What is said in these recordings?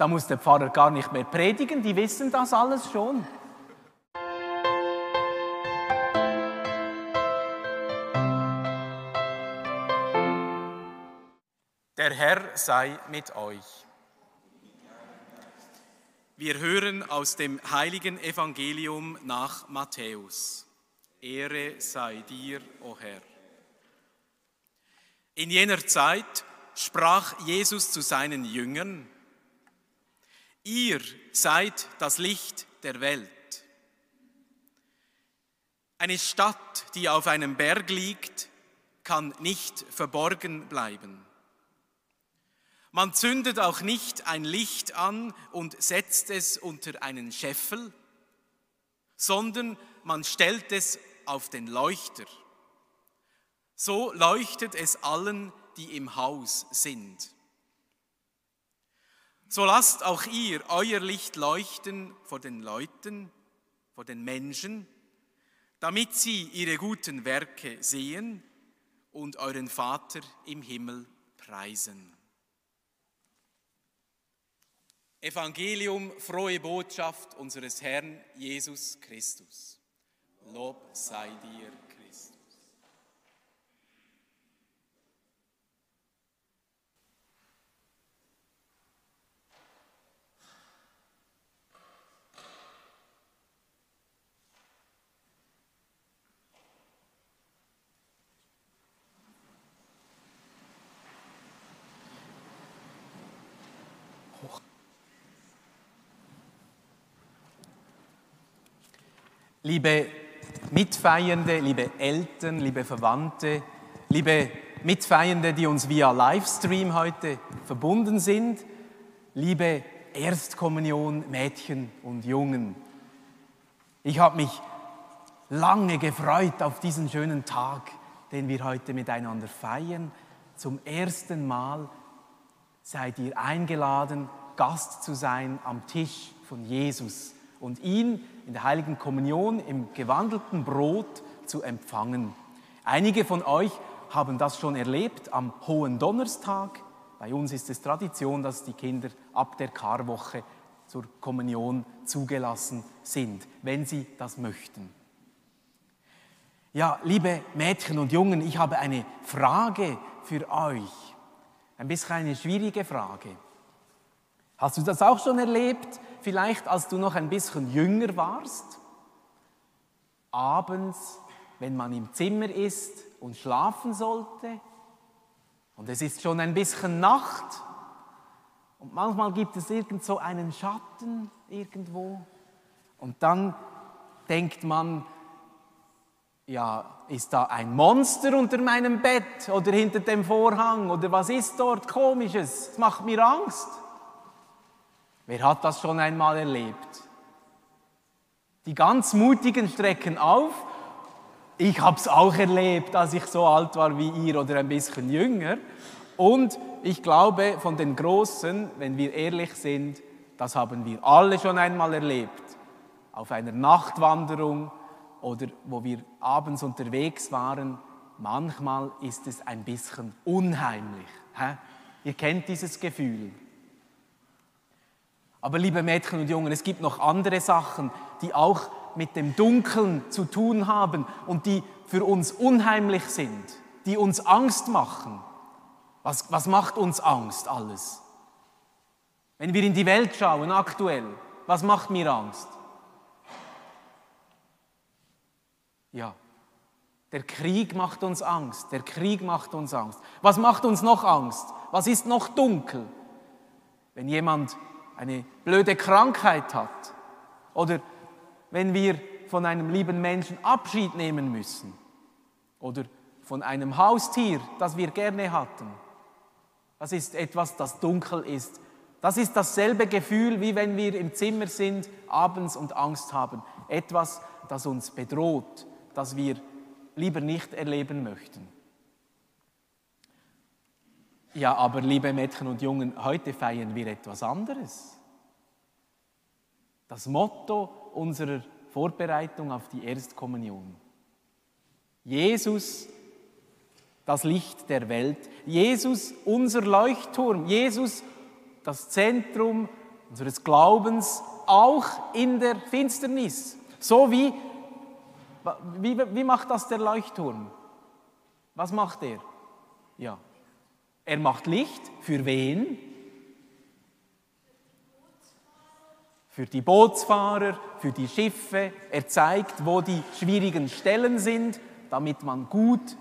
da muss der Pfarrer gar nicht mehr predigen, die wissen das alles schon. Der Herr sei mit euch. Wir hören aus dem heiligen Evangelium nach Matthäus. Ehre sei dir, o Herr. In jener Zeit sprach Jesus zu seinen Jüngern, Ihr seid das Licht der Welt. Eine Stadt, die auf einem Berg liegt, kann nicht verborgen bleiben. Man zündet auch nicht ein Licht an und setzt es unter einen Scheffel, sondern man stellt es auf den Leuchter. So leuchtet es allen, die im Haus sind. So lasst auch ihr euer Licht leuchten vor den Leuten, vor den Menschen, damit sie ihre guten Werke sehen und euren Vater im Himmel preisen. Evangelium, frohe Botschaft unseres Herrn Jesus Christus. Lob sei dir, Liebe Mitfeiernde, liebe Eltern, liebe Verwandte, liebe Mitfeiernde, die uns via Livestream heute verbunden sind, liebe Erstkommunion Mädchen und Jungen. Ich habe mich lange gefreut auf diesen schönen Tag, den wir heute miteinander feiern. Zum ersten Mal seid ihr eingeladen, Gast zu sein am Tisch von Jesus und ihn in der heiligen Kommunion im gewandelten Brot zu empfangen. Einige von euch haben das schon erlebt am Hohen Donnerstag. Bei uns ist es Tradition, dass die Kinder ab der Karwoche zur Kommunion zugelassen sind, wenn sie das möchten. Ja, liebe Mädchen und Jungen, ich habe eine Frage für euch. Ein bisschen eine schwierige Frage. Hast du das auch schon erlebt? Vielleicht als du noch ein bisschen jünger warst, abends, wenn man im Zimmer ist und schlafen sollte und es ist schon ein bisschen Nacht und manchmal gibt es irgend so einen Schatten irgendwo und dann denkt man, ja, ist da ein Monster unter meinem Bett oder hinter dem Vorhang oder was ist dort komisches? Es macht mir Angst. Wer hat das schon einmal erlebt? Die ganz Mutigen strecken auf. Ich habe es auch erlebt, als ich so alt war wie ihr oder ein bisschen jünger. Und ich glaube, von den Großen, wenn wir ehrlich sind, das haben wir alle schon einmal erlebt. Auf einer Nachtwanderung oder wo wir abends unterwegs waren, manchmal ist es ein bisschen unheimlich. Ihr kennt dieses Gefühl. Aber liebe Mädchen und Jungen, es gibt noch andere Sachen, die auch mit dem Dunkeln zu tun haben und die für uns unheimlich sind, die uns Angst machen. Was, was macht uns Angst alles? Wenn wir in die Welt schauen aktuell, was macht mir Angst? Ja, der Krieg macht uns Angst, der Krieg macht uns Angst. Was macht uns noch Angst? Was ist noch dunkel? Wenn jemand eine blöde Krankheit hat oder wenn wir von einem lieben Menschen Abschied nehmen müssen oder von einem Haustier, das wir gerne hatten. Das ist etwas, das dunkel ist. Das ist dasselbe Gefühl, wie wenn wir im Zimmer sind abends und Angst haben. Etwas, das uns bedroht, das wir lieber nicht erleben möchten. Ja, aber liebe Mädchen und Jungen, heute feiern wir etwas anderes. Das Motto unserer Vorbereitung auf die Erstkommunion. Jesus, das Licht der Welt. Jesus, unser Leuchtturm. Jesus, das Zentrum unseres Glaubens auch in der Finsternis. So wie, wie, wie macht das der Leuchtturm? Was macht er? Ja, er macht Licht. Für wen? Für die Bootsfahrer, für die Schiffe. Er zeigt, wo die schwierigen Stellen sind, damit man gut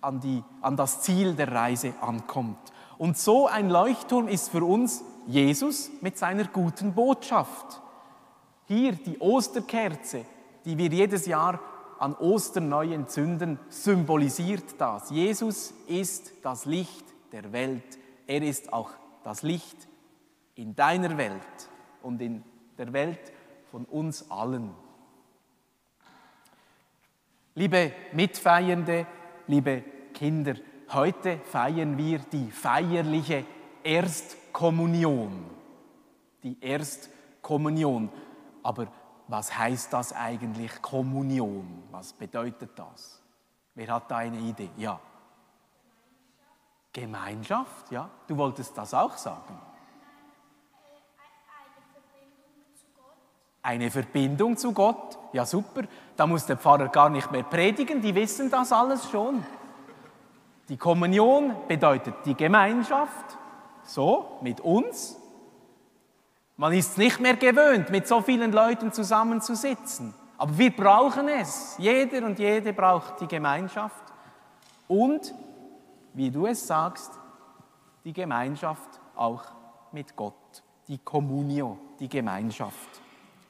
an, die, an das Ziel der Reise ankommt. Und so ein Leuchtturm ist für uns Jesus mit seiner guten Botschaft. Hier die Osterkerze, die wir jedes Jahr an Ostern neu entzünden, symbolisiert das. Jesus ist das Licht der Welt. Er ist auch das Licht in deiner Welt und in der Welt von uns allen. Liebe Mitfeiernde, liebe Kinder, heute feiern wir die feierliche Erstkommunion. Die Erstkommunion. Aber was heißt das eigentlich Kommunion? Was bedeutet das? Wer hat da eine Idee? Ja. Gemeinschaft, ja. Du wolltest das auch sagen. Eine Verbindung zu Gott, ja super. Da muss der Pfarrer gar nicht mehr predigen, die wissen das alles schon. Die Kommunion bedeutet die Gemeinschaft, so mit uns. Man ist nicht mehr gewöhnt, mit so vielen Leuten zusammenzusitzen. Aber wir brauchen es. Jeder und jede braucht die Gemeinschaft. Und, wie du es sagst, die Gemeinschaft auch mit Gott. Die Communio, die Gemeinschaft.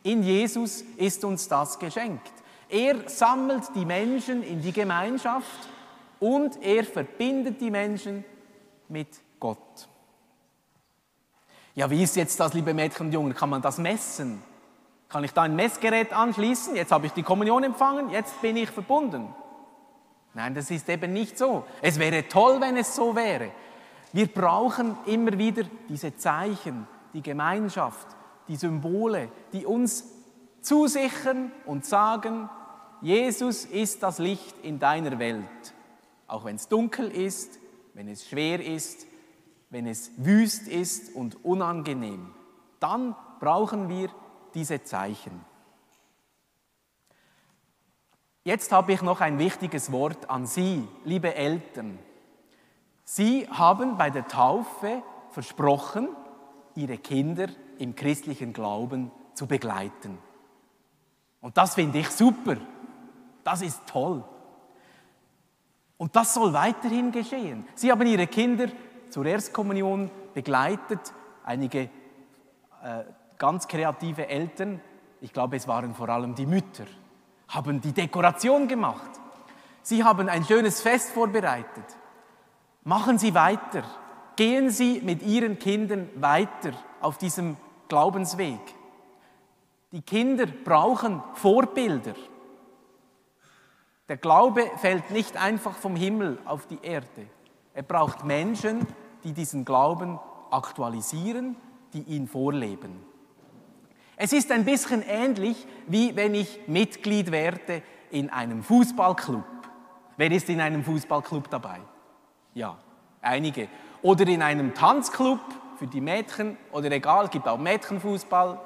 In Jesus ist uns das geschenkt. Er sammelt die Menschen in die Gemeinschaft und er verbindet die Menschen mit Gott. Ja, wie ist jetzt das, liebe Mädchen und Jungen? Kann man das messen? Kann ich da ein Messgerät anschließen? Jetzt habe ich die Kommunion empfangen, jetzt bin ich verbunden. Nein, das ist eben nicht so. Es wäre toll, wenn es so wäre. Wir brauchen immer wieder diese Zeichen, die Gemeinschaft, die Symbole, die uns zusichern und sagen, Jesus ist das Licht in deiner Welt auch wenn es dunkel ist, wenn es schwer ist, wenn es wüst ist und unangenehm. Dann brauchen wir diese Zeichen. Jetzt habe ich noch ein wichtiges Wort an Sie, liebe Eltern. Sie haben bei der Taufe versprochen, Ihre Kinder im christlichen Glauben zu begleiten. Und das finde ich super. Das ist toll. Und das soll weiterhin geschehen. Sie haben ihre Kinder zur Erstkommunion begleitet, einige äh, ganz kreative Eltern, ich glaube es waren vor allem die Mütter, haben die Dekoration gemacht. Sie haben ein schönes Fest vorbereitet. Machen Sie weiter. Gehen Sie mit Ihren Kindern weiter auf diesem Glaubensweg. Die Kinder brauchen Vorbilder. Der Glaube fällt nicht einfach vom Himmel auf die Erde. Er braucht Menschen, die diesen Glauben aktualisieren, die ihn vorleben. Es ist ein bisschen ähnlich, wie wenn ich Mitglied werde in einem Fußballclub. Wer ist in einem Fußballclub dabei? Ja, einige. Oder in einem Tanzclub für die Mädchen oder egal, gibt auch Mädchenfußball,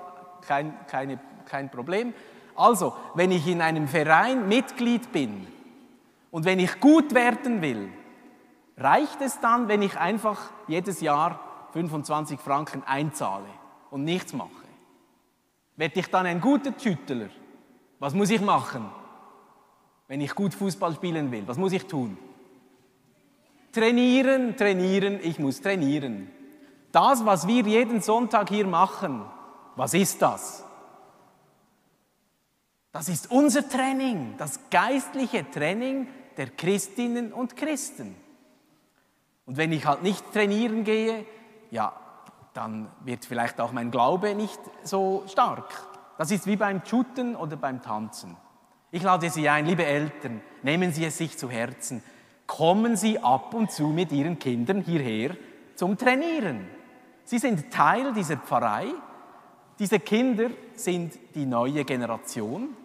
kein, keine, kein Problem. Also, wenn ich in einem Verein Mitglied bin und wenn ich gut werden will, reicht es dann, wenn ich einfach jedes Jahr 25 Franken einzahle und nichts mache? Werde ich dann ein guter Schüttler? Was muss ich machen, wenn ich gut Fußball spielen will? Was muss ich tun? Trainieren, trainieren, ich muss trainieren. Das, was wir jeden Sonntag hier machen, was ist das? Das ist unser Training, das geistliche Training der Christinnen und Christen. Und wenn ich halt nicht trainieren gehe, ja, dann wird vielleicht auch mein Glaube nicht so stark. Das ist wie beim Shooten oder beim Tanzen. Ich lade Sie ein, liebe Eltern, nehmen Sie es sich zu Herzen. Kommen Sie ab und zu mit Ihren Kindern hierher zum Trainieren. Sie sind Teil dieser Pfarrei. Diese Kinder sind die neue Generation.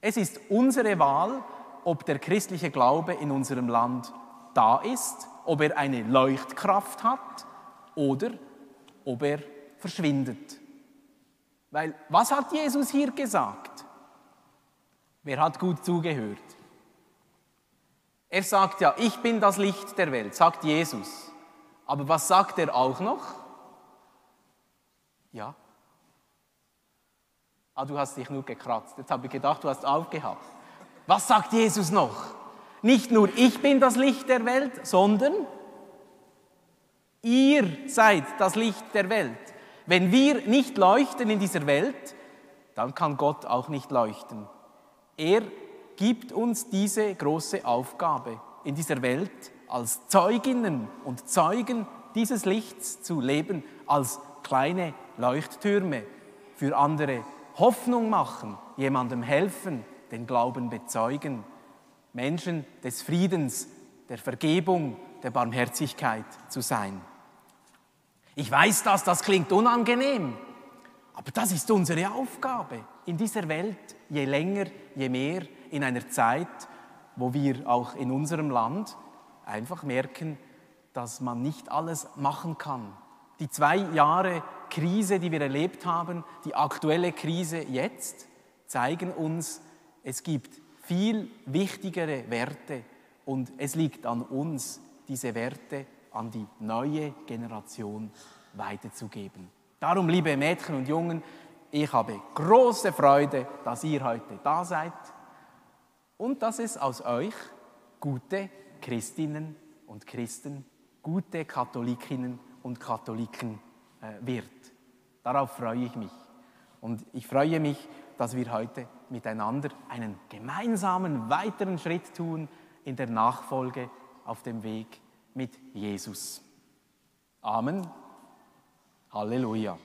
Es ist unsere Wahl, ob der christliche Glaube in unserem Land da ist, ob er eine Leuchtkraft hat oder ob er verschwindet. Weil was hat Jesus hier gesagt? Wer hat gut zugehört? Er sagt ja, ich bin das Licht der Welt, sagt Jesus. Aber was sagt er auch noch? Ja. Ah, du hast dich nur gekratzt. Jetzt habe ich gedacht, du hast aufgehabt. Was sagt Jesus noch? Nicht nur ich bin das Licht der Welt, sondern ihr seid das Licht der Welt. Wenn wir nicht leuchten in dieser Welt, dann kann Gott auch nicht leuchten. Er gibt uns diese große Aufgabe, in dieser Welt als Zeuginnen und Zeugen dieses Lichts zu leben, als kleine Leuchttürme für andere Hoffnung machen, jemandem helfen, den Glauben bezeugen, Menschen des Friedens, der Vergebung, der Barmherzigkeit zu sein. Ich weiß das, das klingt unangenehm, aber das ist unsere Aufgabe in dieser Welt, je länger, je mehr, in einer Zeit, wo wir auch in unserem Land einfach merken, dass man nicht alles machen kann. Die zwei Jahre Krise, die wir erlebt haben, die aktuelle Krise jetzt, zeigen uns, es gibt viel wichtigere Werte und es liegt an uns, diese Werte an die neue Generation weiterzugeben. Darum, liebe Mädchen und Jungen, ich habe große Freude, dass ihr heute da seid und dass es aus euch gute Christinnen und Christen, gute Katholikinnen und Katholiken äh, wird. Darauf freue ich mich. Und ich freue mich, dass wir heute miteinander einen gemeinsamen weiteren Schritt tun in der Nachfolge auf dem Weg mit Jesus. Amen. Halleluja.